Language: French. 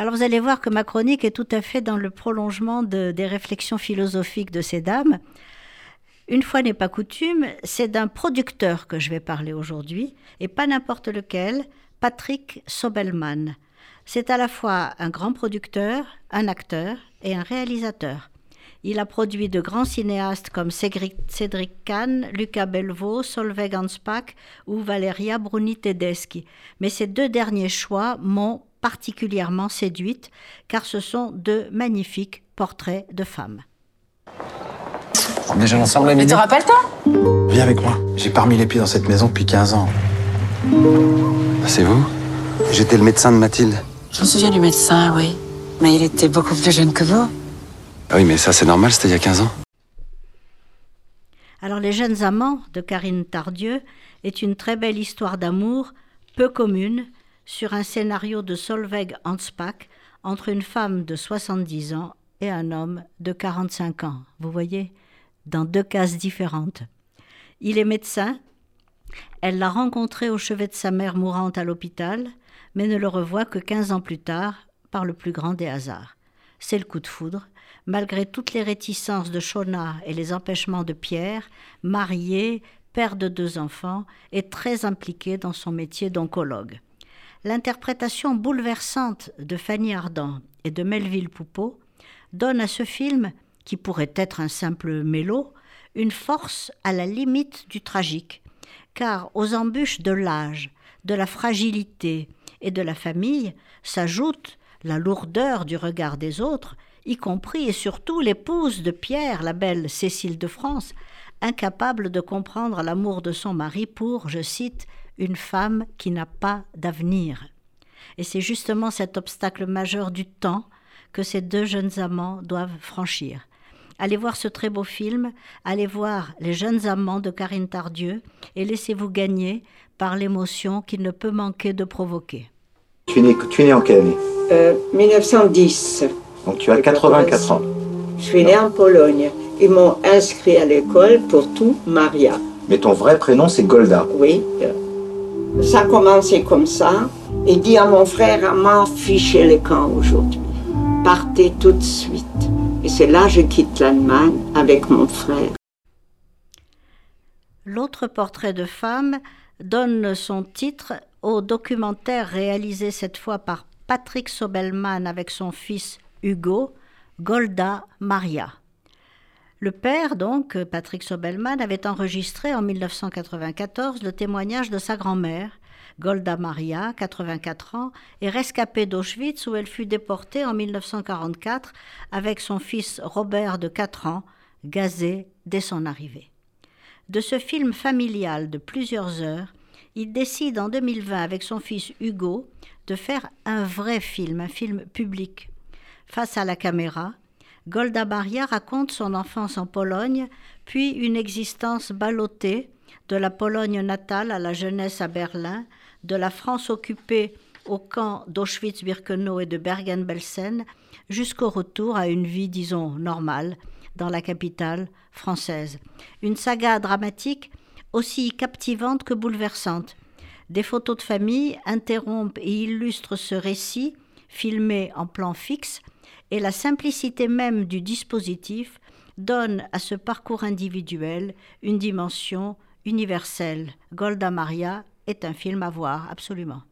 Alors vous allez voir que ma chronique est tout à fait dans le prolongement des réflexions philosophiques de ces dames. Une fois n'est pas coutume, c'est d'un producteur que je vais parler aujourd'hui, et pas n'importe lequel, Patrick Sobelman. C'est à la fois un grand producteur, un acteur et un réalisateur. Il a produit de grands cinéastes comme Cédric Kahn, Luca Belvaux, Solveig Ansbach ou Valeria Bruni Tedeschi. Mais ces deux derniers choix m'ont particulièrement séduite car ce sont deux magnifiques portraits de femmes. On déjà ensemble, Mais te rappelles toi Viens avec moi. J'ai pas remis les pieds dans cette maison depuis 15 ans. C'est vous? J'étais le médecin de Mathilde. Je me souviens du médecin, oui. Mais il était beaucoup plus jeune que vous. Ah oui, mais ça c'est normal, c'était il y a 15 ans. Alors Les Jeunes Amants de Karine Tardieu est une très belle histoire d'amour, peu commune, sur un scénario de Solveig Hanspach entre une femme de 70 ans et un homme de 45 ans. Vous voyez, dans deux cases différentes. Il est médecin. Elle l'a rencontré au chevet de sa mère mourante à l'hôpital, mais ne le revoit que 15 ans plus tard par le plus grand des hasards. C'est le coup de foudre, malgré toutes les réticences de Shona et les empêchements de Pierre, marié, père de deux enfants, est très impliqué dans son métier d'oncologue. L'interprétation bouleversante de Fanny Ardant et de Melville Poupeau donne à ce film, qui pourrait être un simple mélo, une force à la limite du tragique, car aux embûches de l'âge, de la fragilité et de la famille s'ajoute la lourdeur du regard des autres, y compris et surtout l'épouse de Pierre, la belle Cécile de France, incapable de comprendre l'amour de son mari pour, je cite, une femme qui n'a pas d'avenir. Et c'est justement cet obstacle majeur du temps que ces deux jeunes amants doivent franchir. Allez voir ce très beau film, allez voir Les jeunes amants de Karine Tardieu et laissez-vous gagner par l'émotion qu'il ne peut manquer de provoquer. Tu es né, tu es né en quelle année euh, 1910. Donc tu as 84 ans. Je suis née en Pologne. Ils m'ont inscrit à l'école pour tout Maria. Mais ton vrai prénom c'est Golda. Oui. Ça a commencé comme ça. Et dit à mon frère, m'en ficher les camps aujourd'hui. Partez tout de suite. Et c'est là que je quitte l'Allemagne avec mon frère. L'autre portrait de femme donne son titre au documentaire réalisé cette fois par Patrick Sobelman avec son fils Hugo, Golda Maria. Le père, donc, Patrick Sobelman, avait enregistré en 1994 le témoignage de sa grand-mère, Golda Maria, 84 ans, et rescapée d'Auschwitz où elle fut déportée en 1944 avec son fils Robert de 4 ans, gazé dès son arrivée. De ce film familial de plusieurs heures, il décide en 2020 avec son fils Hugo de faire un vrai film, un film public. Face à la caméra, Golda Maria raconte son enfance en Pologne, puis une existence ballottée de la Pologne natale à la jeunesse à Berlin, de la France occupée au camp d'Auschwitz-Birkenau et de Bergen-Belsen, jusqu'au retour à une vie, disons, normale dans la capitale française. Une saga dramatique aussi captivante que bouleversante. Des photos de famille interrompent et illustrent ce récit, filmé en plan fixe, et la simplicité même du dispositif donne à ce parcours individuel une dimension universelle. Golda Maria est un film à voir absolument.